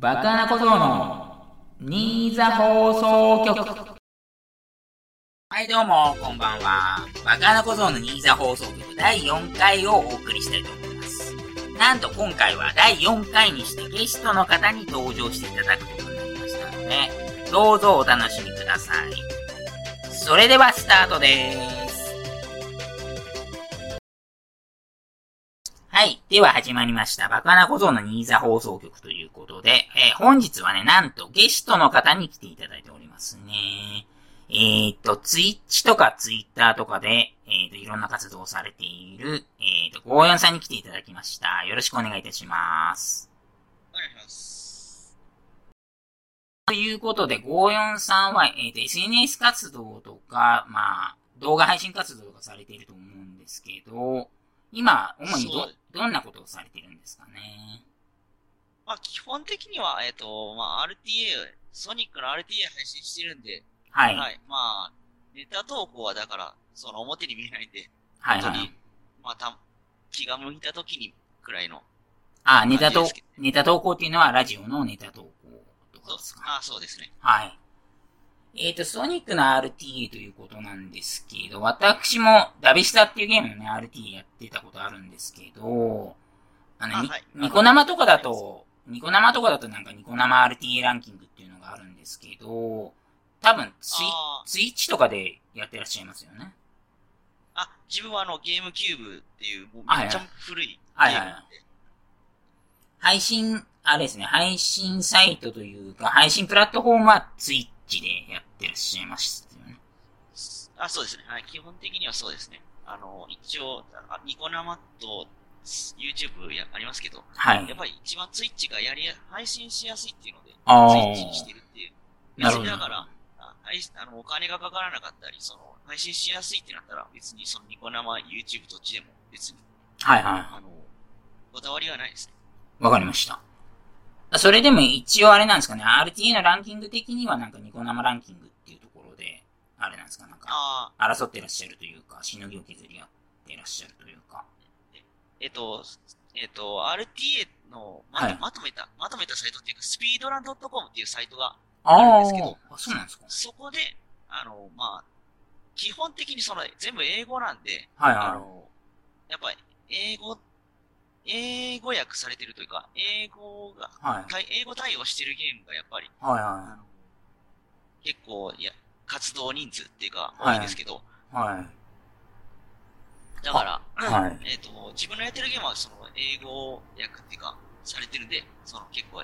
バカな小僧の新座放送局。はい、どうも、こんばんは。バカな小僧の新座放送局第4回をお送りしたいと思います。なんと今回は第4回にしてゲストの方に登場していただくことになりましたので、どうぞお楽しみください。それではスタートです。はい。では始まりました。バカな小僧の新座放送局ということで、えー本日はね、なんとゲストの方に来ていただいておりますね。えー、っと、ツイッチとかツイッターとかで、えー、っと、いろんな活動をされている、えー、っと、54さんに来ていただきました。よろしくお願いいたします。お願いします。ということで、54さんは、え、っと、SNS 活動とか、まあ、動画配信活動とかされていると思うんですけど、今、主にどどんなことをされているんですかね？まあ、基本的には、えっ、と、まあ、RTA、ソニックの RTA 配信してるんで、はい。はい。まあ、ネタ投稿はだから、その表に見えないんで、はい、はい本当に。、まあ、た、気が向いた時にくらいの、あ、ネタと感じですけ、ネタ投稿っていうのはラジオのネタ投稿とかですか？あそうですね。はい。えっ、と、ソニックの RTA ということなんですけど、私もダビスタっていうゲームのね、RTA やってたことあるんですけど、あの、にあはい。ニコ生とかだと、ニコ生とかだとなんかニコ生 RTA ランキングっていうのがあるんですけど、多分ツイあ、ツイッチとかでやってらっしゃいますよね。あ、自分はあの、ゲームキューブっていう、もうはいはいめっちゃ古いゲはい。はいームなんで、配信、あれですね、配信サイトというか、配信プラットフォームはツイッチでやってらっしゃいますよね。あ、そうですね。はい。基本的にはそうですね。あの、一応、あニコ生と YouTube やありますけど、はいやっ。ぱり一番ツイッチがやりや、配信しやすいっていうので、あーツイッチにしてるっていう。なるほど別にだから、ああの、お金がかからなかったり、その、配信しやすいってなったら、別にそのニコ生、YouTube どっちでも別に、はいはい。あの、こだわりはないですね。わかりました。それでも一応あれなんですかね、RTA のランキング的にはなんかニコ生ランキングっていうところで、あれなんですか、なんか、争ってらっしゃるというか、しのぎを削り合ってらっしゃるというか。えっと、えっと、RTA のまと,、はい。まとめた、まとめたサイトっていうか、スピードラン .com っていうサイトがああるんですけどあ、そうなんですか。そこで、あの、まあ、基本的にその、全部英語なんで、はいはあの、やっぱり、英語、英語訳されてるというか、英語が、い。はい。対英語対応してるゲームがやっぱり、はいあはの、結構、いや、活動人数っていうか、はい多いんですけど、い。はい。だから、はい。えっ、と、自分のやってるゲームは、その、英語訳っていうか、されてるんで、その、結構、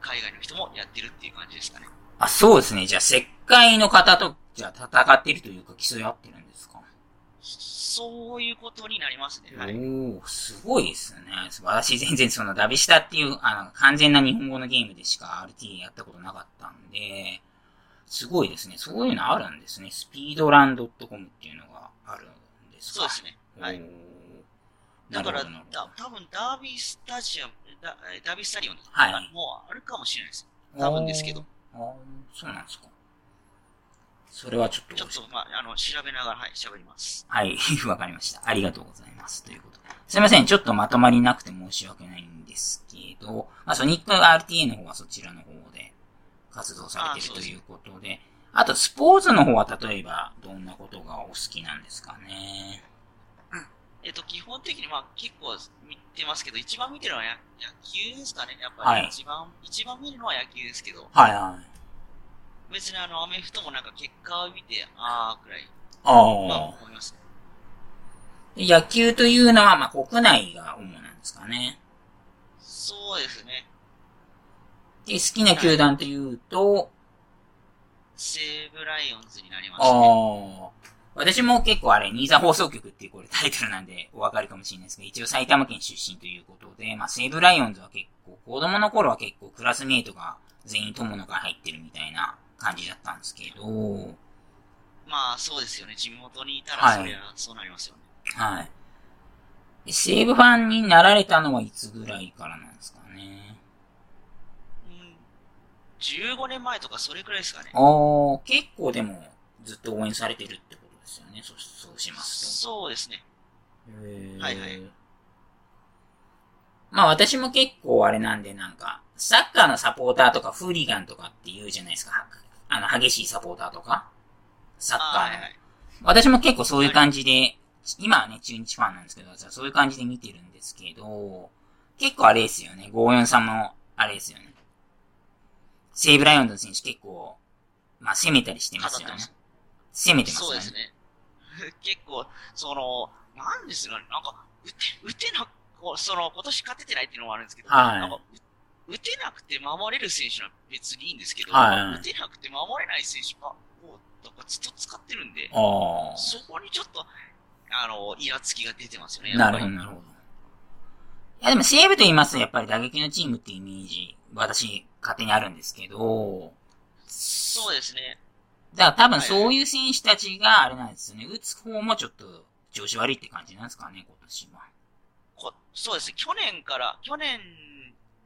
海外の人もやってるっていう感じですかね。あ、そうですね。じゃあ、石灰の方と、じゃあ、戦っているというか、競い合ってるんですか？そういうことになりますね。はい。おー、すごいですね。私全然そのダビスタっていう、あの、完全な日本語のゲームでしか RTA やったことなかったんで、すごいですね。そういうのあるんですね。スピードランドットコムっていうのがあるんですか？そうですね。はい。だから、なるほどなるほどだ多分ダービースタジアム、ダダービースタリオンはいもうあるかもしれないです。多分ですけど。あーあーそうなんですか。それはちょっと、ちょっと、まあ、あの、調べながら、はい、喋ります。はい、わかりました。ありがとうございます。ということで。すいません、ちょっとまとまりなくて申し訳ないんですけど、まあ、ソニック RTA の方はそちらの方で活動されているということで、あと、スポーツの方は例えば、どんなことがお好きなんですかね？えっと、基本的に、まあ、結構見てますけど、一番見てるのはや野球ですかね。やっぱり、はい一番、一番見るのは野球ですけど、はいはい。別にあの、アメフトもなんか結果を見て、あーくらい、あまあ、あ。思いますね。野球というのは、まあ、国内が主なんですかね。そうですね。で、好きな球団というと、西武ライオンズになりまあすね。あ。私も結構あれ、新座放送局っていうこれタイトルなんでお分かりかもしれないですけど、一応埼玉県出身ということで、まあ西武ライオンズは結構、子供の頃は結構クラスメイトが全員友の会入ってるみたいな感じだったんですけど、まあ、そうですよね。地元にいたはいら、そりゃ、そうなりますよね。はい。で西武ファンになられたのはいつぐらいからなんですかね。うん。15年前とかそれくらいですかね。おー、結構でもずっと応援されてるってことですよね。そそうしますと。そうですね。はいはいまあ私も結構あれなんでなんか、サッカーのサポーターとかフーリガンとかって言うじゃないですか。あの、激しいサポーターとか。サッカーの。はいはい。私も結構そういう感じで、今はね、中日ファンなんですけど、そういう感じで見てるんですけど、結構あれですよね、54さんも、あれですよね。西武ライオンズの選手結構、まあ攻めたりしてますよね。攻めてますよね。そうですね。結構、その、なんですかね、なんか、打て、打てな、こうその、今年勝ててないっていうのもあるんですけど、はいなんか、う打てなくて守れる選手は別にいいんですけど、はい打てなくて守れない選手が、こう、なんかずっと使ってるんで。そこにちょっと、あの、イラつきが出てますよね。なるほど、なるほど。いや、でも西武と言いますと、やっぱり打撃のチームっていうイメージ、私、勝手にあるんですけど、そうですね。だから多分そういう選手たちが、あれなんですよね、打つ方もちょっと調子悪いって感じなんですかね、今年は。こそうですね。去年から、去年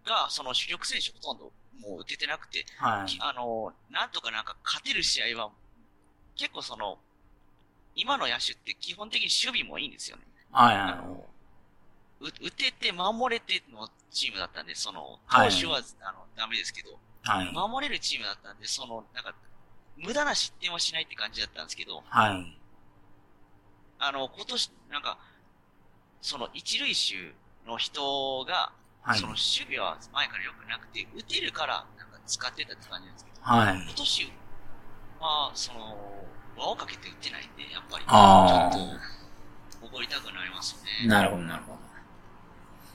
が、その主力選手ほとんどもう出てなくて、はい。あの、なんとかなんか勝てる試合は、結構その、今の野手って基本的に守備もいいんですよね。はいはい。あの、う打てて守れてのチームだったんで、その、はい投手は、あの、ダメですけど、はい。守れるチームだったんで、その、なんか、無駄な失点はしないって感じだったんですけど、はい。あの、今年、なんか、その一塁手の人が、はいその。守備は前から良くなくて、打てるから、なんか使ってたって感じなんですけど、はい。今年は、その、輪をかけて打ってないんで、やっぱり、ちょあっと、怒りたくなりますよあ。ね。なるほど、なるほど。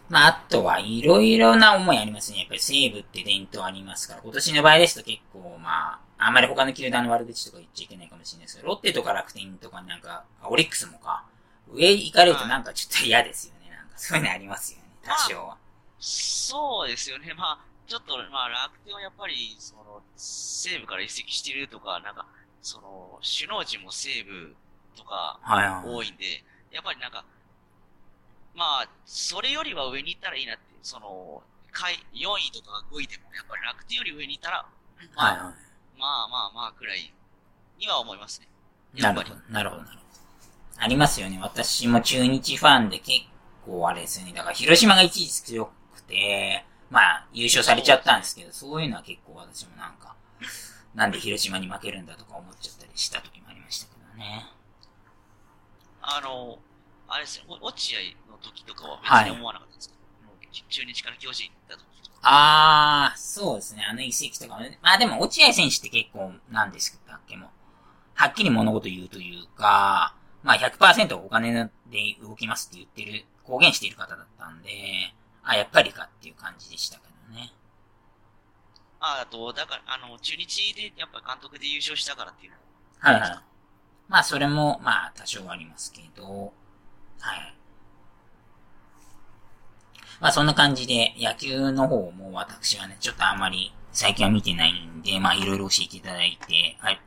まあ、あとはいろいろな思いありますね。やっぱり西武って伝統ありますから、今年の場合ですと結構、まあ、あんまり他の球団の悪口とか言っちゃいけないかもしれないですけど、ロッテとか楽天とかなんか、あオリックスもか、上行かれるとなんかちょっと嫌ですよね。なんかそういうのありますよね。多少は。そうですよね。まあ、ちょっと、まあ、楽天はやっぱり、その、西武から移籍してるとか、なんか、その、首脳陣も西武とかはいはい。多いんで、やっぱりなんか、まあ、それよりは上に行ったらいいなって、その、下位、4位とか5位でも、やっぱり楽天より上に行ったら、まあ、はいはまあまあまあくらいには思いますね。い。なるほど、なるほど、なるほど。ありますよね。私も中日ファンで結構あれですよね。だから広島が一時強くて、まあ優勝されちゃったんですけど、そういうのは結構私もなんか、なんで広島に負けるんだとか思っちゃったりした時もありましたけどね。あの、あれですね、お落合の時とかは別はいに思わなかったんですけど、もう中日から巨人行った時とか、あー、そうですね。あの移籍とかもね。まあでも落合選手って結構、なんですっけも、はっきり物事言うというか、まあ100%お金で動きますって言ってる、公言している方だったんで、あ、やっぱりかっていう感じでしたけどね。ああと、だから、あの、中日でやっぱ監督で優勝したからっていうのもはいはい。まあそれも、まあ多少ありますけど、はい。まあそんな感じで、野球の方も私はね、ちょっとあんまり最近は見てないんで、まあいろいろ教えていただいて、はい。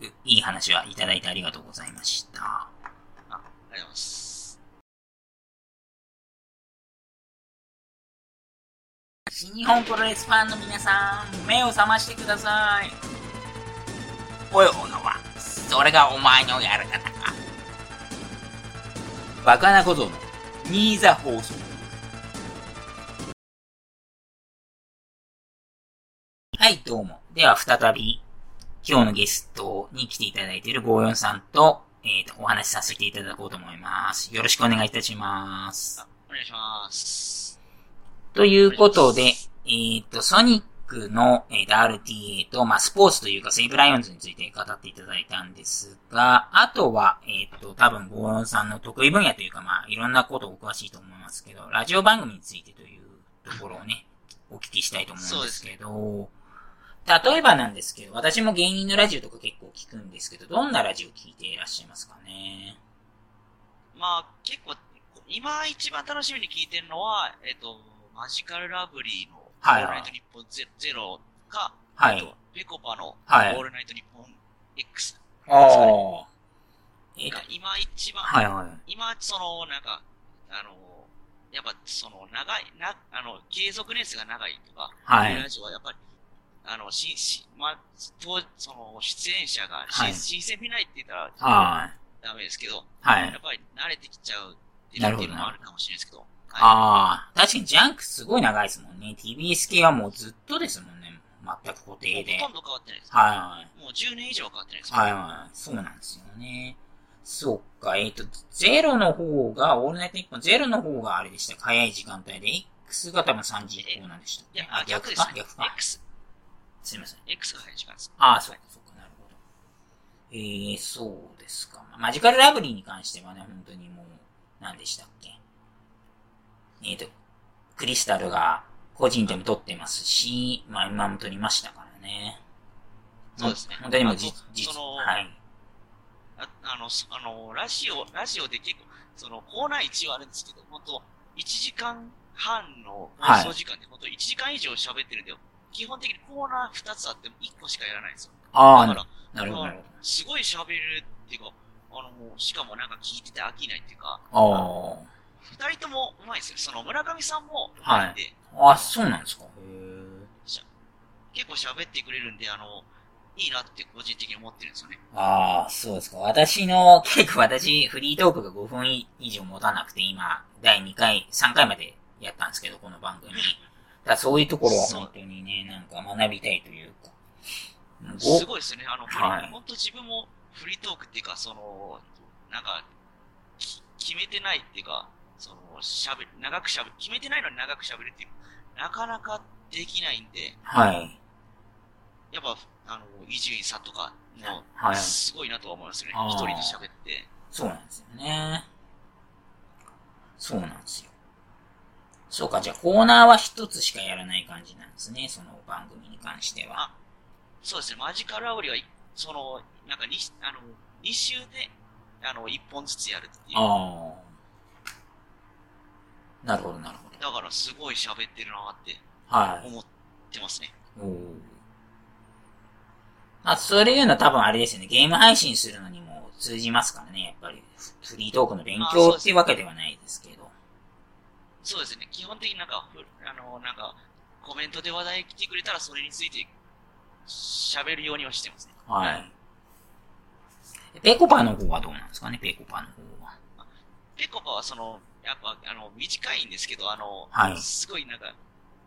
ういい話はいただいてありがとうございました。あ、ありがとうございます。新日本プロレスファンの皆さん、目を覚ましてください。おい、小川。それがお前のやる方か。バカなことの、ニーザ放送。はい、どうも。では、再び、今日のゲストに来ていただいている54さんと、えっ、と、お話しさせていただこうと思います。よろしくお願いいたします。、お願いします。ということで、えっ、と、ソニックの、えー RTA と、まあ、スポーツというか、セイブライオンズについて語っていただいたんですが、あとは、えっ、と、多分、ゴーロンさんの得意分野というか、まあ、いろんなことお詳しいと思いますけど、ラジオ番組についてというところをね、お聞きしたいと思うんですけど、例えばなんですけど、私も芸人のラジオとか結構聞くんですけど、どんなラジオ聞いていらっしゃいますかね？まあ、結構、今一番楽しみに聞いてるのは、えっ、と、マジカルラブリーの、オはい。ールナイトニッポンゼゼロか、はい。あと、ペコパの、はい。オールナイトニッポン X ああ。えっ、とが、今一番、はいはい。今、その、なんか、あの、やっぱ、その、長い、な、あの、継続年数が長いとか、はい。ラジオはやっぱり、あの、し、し、ま、と、その、出演者が、はい。新新鮮味ないって言ったら、はい。ダメですけど、はい。やっ。ぱり慣れてきちゃうっていうのもあるかもしれないですけど、ああ、確かにジャンクすごい長いですもんね。TBS 系はもうずっとですもんね。全く固定で。ほとんど変わってないです。はいはい。もう10年以上は変わってないです。はいはい。そうなんですよね。そっか、えっ、と、ゼロの方が、オールナイトニッポン、ゼロの方があれでした。早い時間帯で、X が多分3時以降なんでした。いや、あ、逆ですね。か逆か？X。すいません。X が早い時間です。ああ、そうか、そうか、なるほど。えー、そうですか。マジカルラブリーに関してはね、本当にもう、何でしたっけ？えっ、と、クリスタルが個人でも撮ってますし、まあ今も撮りましたからね。そうですね本当にも実、はい。ああの、そあの、ラジオ、ラジオで結構、その、コーナー1はあるんですけど、本当1時間半の放送時間で、本当1時間以上喋ってるんで、基本的にコーナー2つあっても1個しかやらないんですよ。ああ、だかなら、るほど、すごい喋るっていうか、あの、もうしかもなんか聞いてて飽きないっていうか、ど。二人ともうまいですよ。その村上さんもいまいんで、ああ、あ、そうなんですか。へ結構喋ってくれるんで、あの、いいなって個人的に思ってるんですよね。ああ、そうですか。私の、結構私、フリートークが5分以上持たなくて、今、第2回、3回までやったんですけど、この番組。だそういうところは本当にね、なんか学びたいというか。すごいですよね。あの、はい本当自分もフリートークっていうか、その、なんか、き決めてないっていうか、その、喋る、長く喋る、決めてないのに長く喋るっていう、なかなかできないんで、はい。やっぱ、あの、伊集院さんとかの、はいすごいなとは思いますよね。一人で喋って。そうなんですよね。そうなんですよ。そうか、じゃあコーナーは一つしかやらない感じなんですね、その番組に関しては。そうですね、マジカルアウリは、いその、なんかに、あの、2週で、あの、1本ずつやるっていう。ああ。なるほど、なるほど。だから、すごい喋ってるなってはい。思ってますね。おーまあ、そういうのは多分あれですよね。ゲーム配信するのにも通じますからね。やっぱり、フリートークの勉強っていうわけではないですけど。そうですね、基本的になんか、ふあの、なんか、コメントで話題来てくれたら、それについて、喋るようにはしてますね。はい。ペコパの方はどうなんですかね、ペコパの方は。ペコパはその、やっぱ、あの、短いんですけど、あの、はいすごいなんか、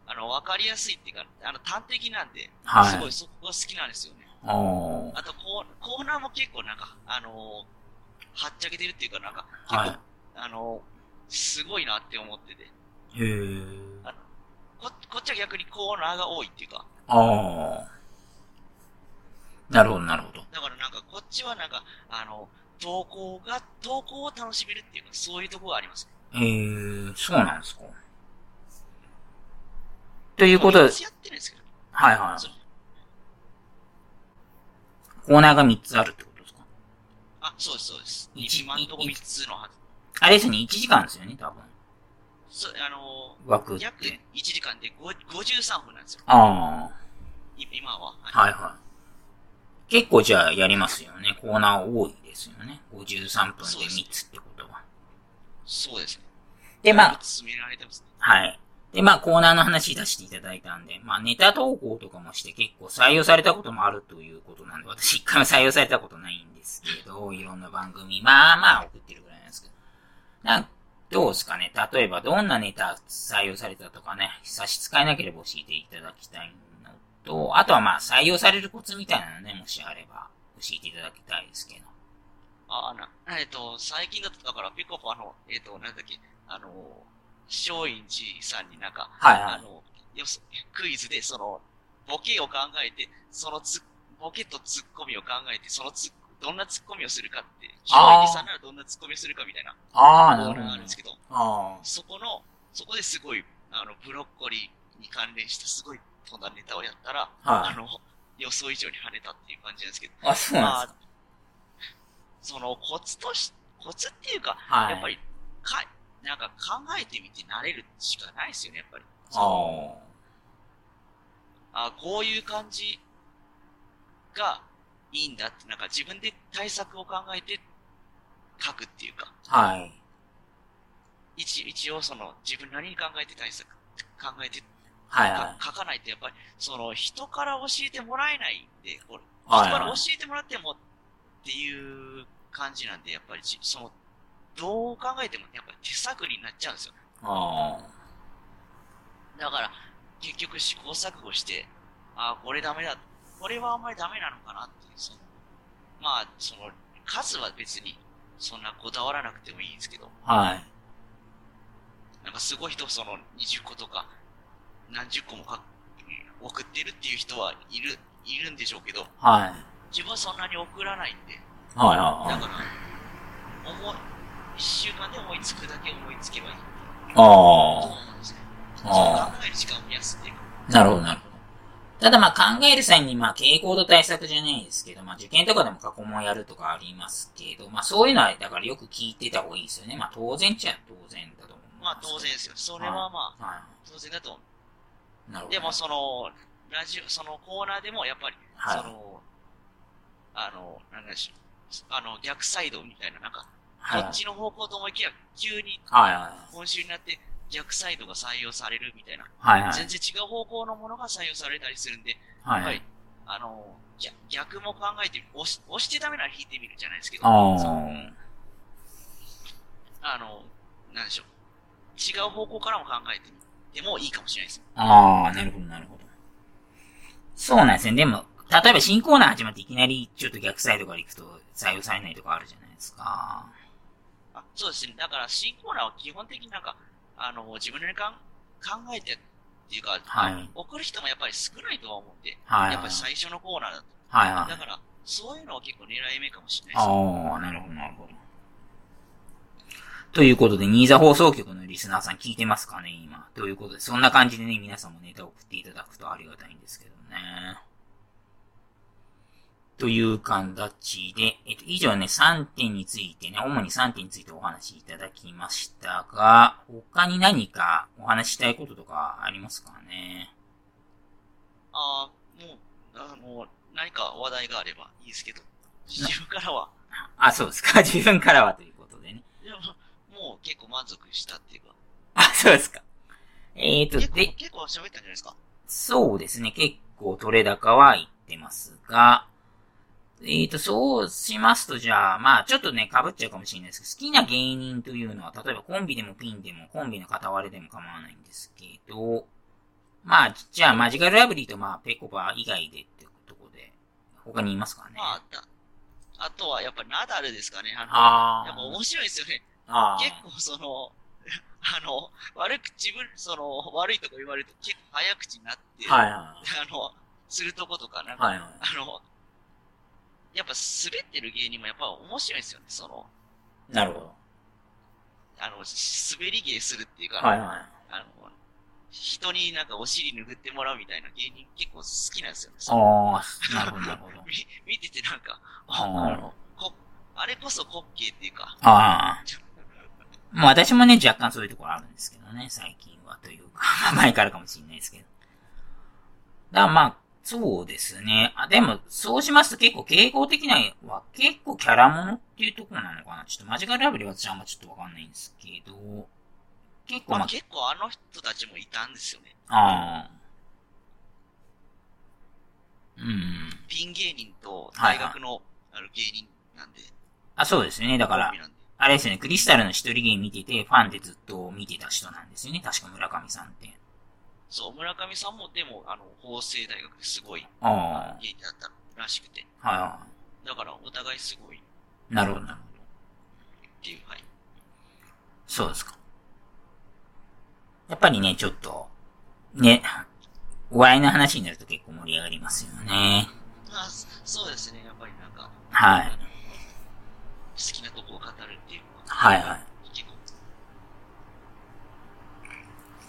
あの、わかりやすいっていうか、あの、端的なんで、はいすごいそこが好きなんですよね。あとコー、コーナーも結構なんか、あのーはっちゃけてるっていうか、なんか、結構、はいあのーすごいなって思ってて、へー。こ、こっちは逆にコーナーが多いっていうか、ああ。なるほど、なるほど。だからなんか、こっちはなんか、あの、投稿が、投稿を楽しめるっていうか、そういうところがありますね。えー、そうなんですか。ということではいはい。コーナーが3つあるってことですか？あ、そうです、そうです。一今んとこ3つのはず。あれですね、1時間ですよね、多分。そう、あのー、枠約。1時間で5 53分なんですよ。あい今は。あ、はいはい。結構じゃあやりますよね。コーナー多いですよね。53分で3つってこ。そうですね。で、まあ、進められてますね。はい。で、まあ、コーナーの話出していただいたんで、まあ、ネタ投稿とかもして結構採用されたこともあるということなんで、私一回も採用されたことないんですけど、いろんな番組、まあまあ送ってるぐらいなんですけど。なんどうですかね？例えば、どんなネタ採用されたとかね、差し支えなければ教えていただきたいのと、あとはまあ、採用されるコツみたいなのね、もしあれば、教えていただきたいですけど。ああ、な、えっ、と、最近だと、だから、ピコパの、えっ、と、なんだっけ、あの、松陰寺さんになんか、はいはい。あの、よそクイズで、その、ボケを考えて、そのつ、ボケとツッコミを考えて、そのつ、どんなツッコミをするかって、松陰寺さんならどんなツッコミをするかみたいなああ、なるほど。あるんですけど、あそこの、そこですごい、あの、ブロッコリーに関連したすごい飛んだネタをやったら、あ、はい。あの、予想以上に跳ねたっていう感じなんですけど、あ、そうなんまですあ、そのコツとし、コツっていうか、か。はい。やっぱり、か、なんか考えてみて慣れるしかないですよね、やっぱり。ああこういう感じがいいんだって、なんか自分で対策を考えて書くっていうか、あ、はい。一一応その自分なりに考えて対策考えてはいはい。か書かないとやっぱり、その人から教えてもらえないんで、これはい人から教えてもらってもっていう感じなんで、やっぱりじその、どう考えてもやっぱり手探りになっちゃうんですよ。あだから、結局試行錯誤して、ああ、これダメだ。これはあんまりダメなのかなっていう、その、まあ、その、数は別に、そんなこだわらなくてもいいんですけど、あ。はい。なんかすごい人、その、20個とか、何十個もか送ってるっていう人はいる、いるんでしょうけど、はい。自分はそんなに送らないんで、はいはいはい。だから、思い、一週間で思いつくだけ思いつけばいいあと思うんですね。あ。あ考える時間を増やすっていう。なるほどなるほど。ただまあ考える際にまあ傾向と対策じゃないですけど、まあ受験とかでも過去問やるとかありますけど、まあそういうのはだからよく聞いてた方がいいですよね。まあ当然っちゃ当然だと思いまあ当然ですよ。それはまあ、は当然だと思い。なるほう。ど。でもその、ラジオ、そのコーナーでもやっぱり、はいその、あの、なんでしょう。あの、逆サイドみたいな、なんか、はい。こっちの方向と思いきや、急に。今週になって逆サイドが採用されるみたいな、はいはい。全然違う方向のものが採用されたりするんで、はいはやっぱり。、あの、逆逆も考えてみる。押し押してダメなら引いてみるじゃないですけど。あの、なんでしょう。違う方向からも考えてみてもいいかもしれないです。ああ、なるほど、なるほど。そうなんですね。でも、例えば新コーナー始まっていきなりちょっと逆サイドから行くと採用されないとかあるじゃないですか。あそうですね。だから新コーナーは基本的になんか、あの、自分でかん考えてっていうか、はい送る人もやっぱり少ないとは思うんで、はいはい。やっぱり最初のコーナーだと。はいはい。だから、そういうのは結構狙い目かもしれないです。ああ、なるほど、なるほど。ということで、新座放送局のリスナーさん聞いてますかね、今。ということで、そんな感じでね、皆さんもネタを送っていただくとありがたいんですけどね。という形で、えっと、以上ね、3点についてね、主に3点についてお話しいただきましたが、他に何かお話ししたいこととかありますかね？ああ、もう、あの、何か話題があればいいですけど、自分からは、あ、そうですか。自分からはということでね。いやもう結構満足したっていうか、あ、そうですか。えーと、結構、で、結構喋ったんじゃないですか？そうですね。結構取れ高は言ってますが、えーと、そうしますと、じゃあ、まあ、ちょっとね、被っちゃうかもしれないですけど、好きな芸人というのは、例えばコンビでもピンでも、コンビの片割れでも構わないんですけど、まあ、じゃあ、マジカルラブリーと、まあ、ペコパ以外でってとこで、他にいますかね？まあ、だあとはやっぱりナダルですかね。あのあーやっぱ面白いですよね。あー結構その、あの、悪く、自分、その、悪いとこ言われると結構早口になって、はいはい。あの、するとことか、なんか、はいはい。あの、やっぱ滑ってる芸人もやっぱ面白いですよね。その、なるほど。あの、滑り芸するっていうか、はいはい。あの、人になんかお尻拭ってもらうみたいな芸人結構好きなんですよね。ああ、なるほど、なるほど。み見ててなんか、あああれこそ滑稽っていうか、ああ。まあ私もね、若干そういうところあるんですけどね、最近はというか、前からかもしれないですけど。だからまあ、そうですね。あ、でも、そうしますと結構傾向的なは結構キャラものっていうところなのかな。ちょっとマジカルラブリーは私はあんまちょっとわかんないんですけど、結構まあ、まあ結構あの人たちもいたんですよね。ああ。うん。ピン芸人とはいはい大学のある芸人なんで。あ、そうですね。だからあれですよね、クリスタルの一人ゲーム見てて、ファンでずっと見てた人なんですよね。確か村上さんって。そう、村上さんもでも、あの、法政大学ですごいあ芸人だったらしくて。あ。はいはだからお互いすごいっい。なるほど、なるほど。ていう、はい。そうですか。やっぱりね、ちょっと、ね、お笑いの話になると結構盛り上がりますよね。まあ、そそうですね。やっぱりなんか、はい。好きなとこを語るっていうのは。はいはい。結構、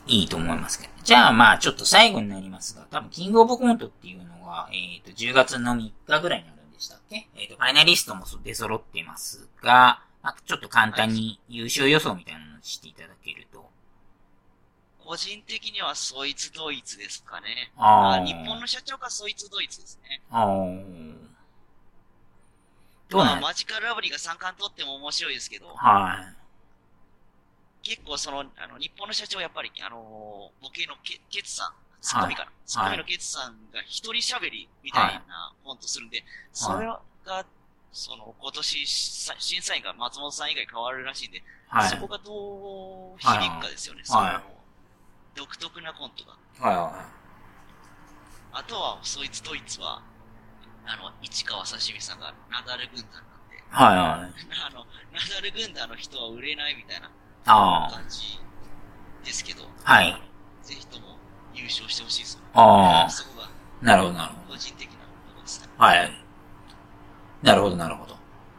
いいと思いますけど。じゃあまあちょっと最後になりますが、多分キングオブコントっていうのが、えっ、と、10月の3日ぐらいになるんでしたっけ？えっ、と、ファイナリストも出揃っていますが、まあ、ちょっと簡単に優勝予想みたいなのをしていただけると。個人的にはそいつドイツですかね。あー日本の社長がそいつドイツですね。あーどうまあ、なんマジカルラブリーが三冠取っても面白いですけど、はい。結構その、あの、日本の社長はやっぱり、あのーボケのケケツさん、ツッコミかな。ツッコミのケツさんが一人喋りみたいなコントするんで、それが、その、今年、審査員が松本さん以外変わるらしいんで、はい。そこがどう響くかですよね、はいその、独特なコントが。はいはあとは、そいつといつは、あの、市川刺身さんがナダル軍団なんで、い。はいはい。あの、ナダル軍団の人は売れないみたいなあ感じですけど、あ。はい。ぜひとも優勝してほしいですよね。ああ。そこがなるほどなるほど。個人的なですね。はい。なるほど、なるほど。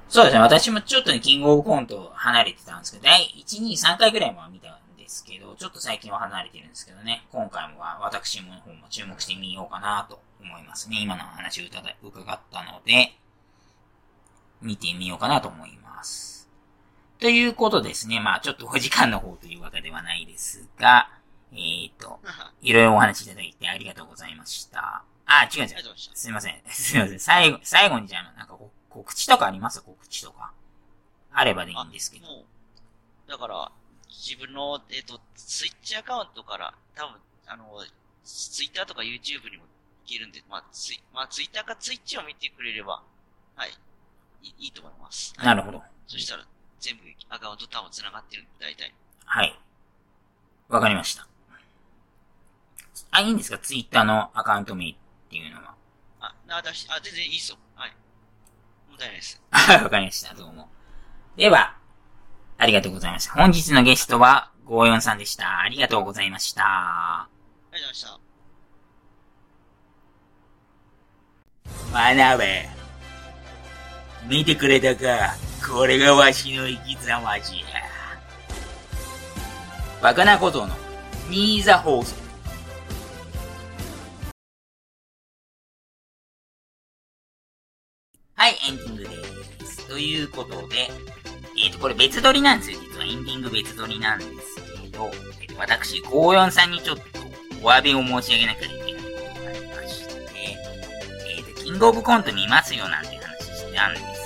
そうですね。私もちょっとね、キングオブコント離れてたんですけど、第1、2、3回ぐらいは見たんですけど、ちょっと最近は離れてるんですけどね。今回もは私も方も注目してみようかなと思いますね。今の話を伺ったので、見てみようかなと思います。ということですね。まあちょっとお時間の方というわけではないですが、えーと、いろいろお話しいただいてありがとうございました。あ、違う違う。すいません。すいません。最後、最後にじゃあ、なんかこ告知とかあります？告知とか。あればでいいんですけど。だから、自分の、えっ、と、ツイッチアカウントから、多分、あの、ツイッターとか YouTube にもいけるんで、まあ、ツイ、まあ、ツイッターかツイッチを見てくれれば、はい、いいいいと思います。なるほど。そしたら、全部アカウント多分繋がってるんで、大体。はい。わかりました。あ、いいんですか？ツイッターのアカウント名っていうのは。あ、な、だし、あ、全然いいっすよ。はい。問題ないです。はい、わかりました。どうも。では、ありがとうございました。本日のゲストは、54さんでした。ありがとうございました。ありがとうございました。学べ。見てくれたかこれがわしの生き様じゃ。バカなことの、ニーザ放送。はい、エンディングです。ということで、えっ、と、これ別撮りなんですよ。実はエンディング別撮りなんですけど、えっ、と、私、54さんにちょっとお詫びを申し上げなきゃいけないことがありまして、えっ、と、キングオブコント見ますよなんて話してたんです、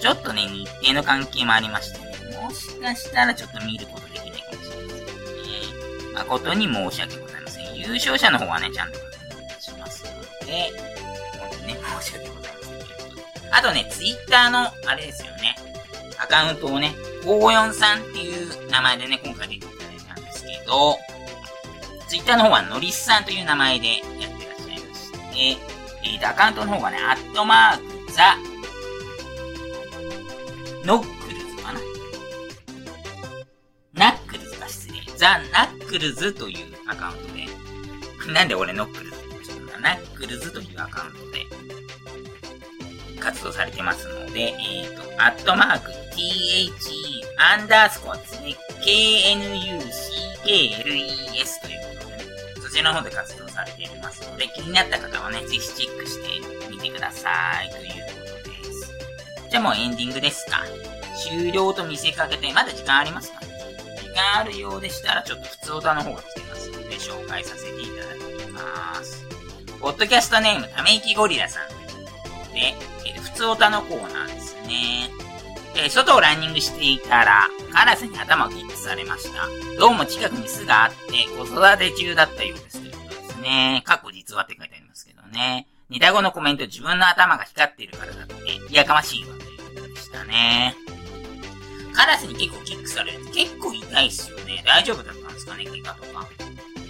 ちょっとね、日程の関係もありましてね、もしかしたらちょっと見ることできないかもしれないですね。誠に申し訳ございません。優勝者の方はね、ちゃんと確認いたしますので、本当にね、申し訳ございません。あとね、ツイッターの、あれですよね、アカウントをね、543っていう名前でね、今回出ていただいたんですけど、ツイッターの方はノリスさんという名前でやってらっしゃいまして、えーと、アカウントの方がね、アットマーク、ザ、ノックルズかな。ナックルズか失礼。ザ・ナックルズというアカウントで、なんで俺ノックルズって言っちゃったんだナックルズというアカウントで、活動されてますので、えっ、と、アットマーク、THE アンダースコアですね。KNUCKLES ということでね、そちらの方で活動されていますので、気になった方はね、ぜひチェックしてみてください。という。じゃあもうエンディングですか。終了と見せかけて、まだ時間ありますか時間あるようでしたら、ちょっと普通歌の方が来てますので、紹介させていただきます。ポッドキャストネーム、ため息ゴリラさんということで、えー、普通歌のコーナーですね。えー外をランニングしていたら、カラスに頭をキックされました。どうも近くに巣があって、子育て中だったようですということですね。過去実話って書いてありますけどね。似た後のコメント、自分の頭が光っているからだって、いやかましいわしたね。カラスに結構キックされるって結構痛いっすよね。大丈夫だったんですかね、怪我とか。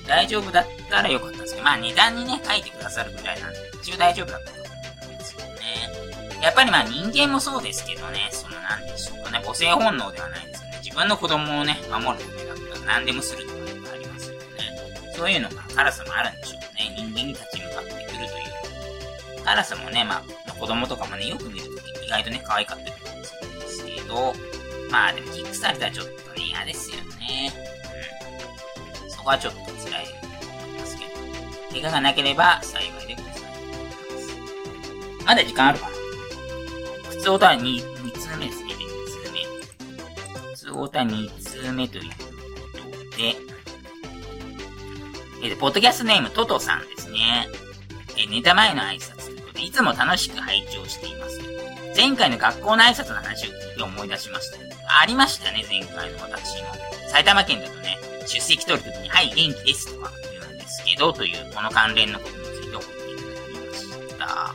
大丈夫だったらよかったんですけど、まあ値段にね、書いてくださるぐらいなんで、一応大丈夫だったと思うんですよね。やっぱりまあ人間もそうですけどね、そのなんでしょうかね、母性本能ではないですけどね、自分の子供をね、守るためだったら何でもするとかいうのがありますよね。そういうのがカラスもあるんでしょうね。人間に立ち向かってくるという。カラスもね、まあ、子供とかもね、よく見るとき意外とね、可愛かったりど、まあでもキックされたらちょっとね、嫌ですよね。うん。そこはちょっと辛いと思いますけど。怪我がなければ幸いでございます。まだ時間あるかな普通オタ2、2通目ですね。2通目。普通オタ2通目ということで、えー、ポッドキャストネームトトさんですね。えー、ネタ前の挨拶ということで、いつも楽しく拝聴しています。前回の学校の挨拶の話を聞いて思い出しました。ありましたね、前回の私の。埼玉県だとね、出席取るときに、はい、元気ですとか言うんですけど、という、この関連のことについて送っていただきました。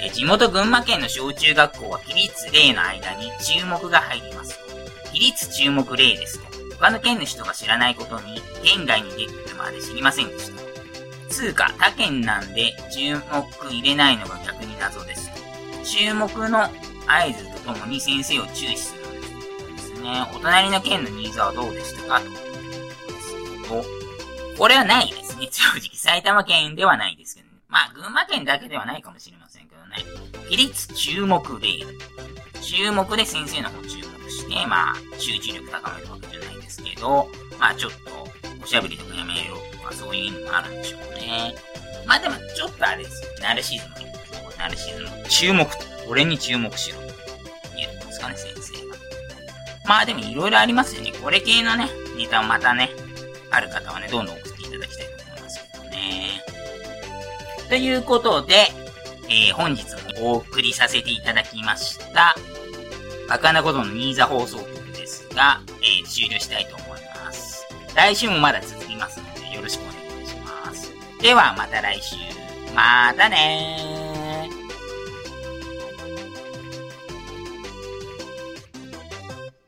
え地元群馬県の小中学校は比率例の間に注目が入ります。比率注目例ですと、他の県の人が知らないことに、県外に出てくるまで知りませんでした。つうか、他県なんで注目入れないのが逆に謎です。注目の合図とともに先生を注視するんですね。お隣の県のニーズはどうでしたか？と。ですけど、これはないですね。正直、埼玉県ではないですけどね。まあ、群馬県だけではないかもしれませんけどね。比率注目例。注目で先生の方注目して、まあ、集中力高めるわけじゃないですけど、まあ、ちょっと、おしゃべりとかやめようとか、そういうのもあるんでしょうね。まあでも、ちょっとあれですよ。ナルシズム。ナルシズム。注目。俺に注目しろ。言うんですかね、先生が。まあでも、いろいろありますよね。これ系のね、ネタをまたね、ある方はね、どんどん送っていただきたいと思いますけどね。ということで、えー、本日もお送りさせていただきました、バカなことのニーザ放送局ですが、えー、終了したいと思います。来週もまだ続きますので、よろしくお願いします。では、また来週。またねー。